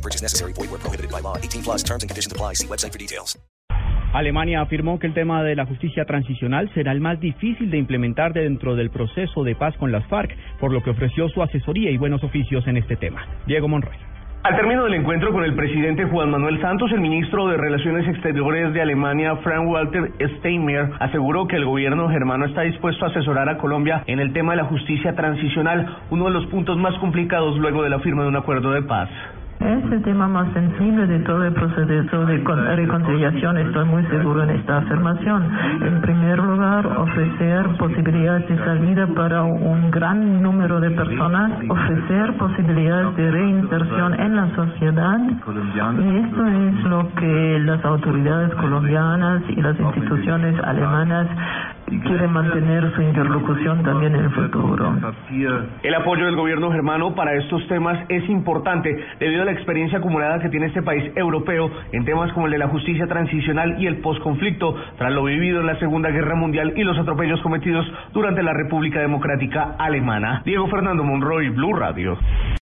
No purchase necessary. Void where prohibited by law. 18 plus terms and conditions apply. See website for details. Alemania afirmó que el tema de la justicia transicional será el más difícil de implementar dentro del proceso de paz con las FARC, por lo que ofreció su asesoría y buenos oficios en este tema. Diego Monroy. Al término del encuentro con el presidente Juan Manuel Santos, el ministro de Relaciones Exteriores de Alemania, Frank Walter Steinmeier, aseguró que el gobierno germano está dispuesto a asesorar a Colombia en el tema de la justicia transicional, uno de los puntos más complicados luego de la firma de un acuerdo de paz. Es el tema más sensible de todo el proceso de reconciliación. Estoy muy seguro en esta afirmación. En primer lugar, ofrecer posibilidades de salida para un gran número de personas, ofrecer posibilidades de reinserción en la sociedad. Y esto es lo que las autoridades colombianas y las instituciones alemanas quiere mantener su interlocución también en el futuro. El apoyo del gobierno germano para estos temas es importante debido a la experiencia acumulada que tiene este país europeo en temas como el de la justicia transicional y el posconflicto tras lo vivido en la Segunda Guerra Mundial y los atropellos cometidos durante la República Democrática Alemana. Diego Fernando Monroy, Blue Radio.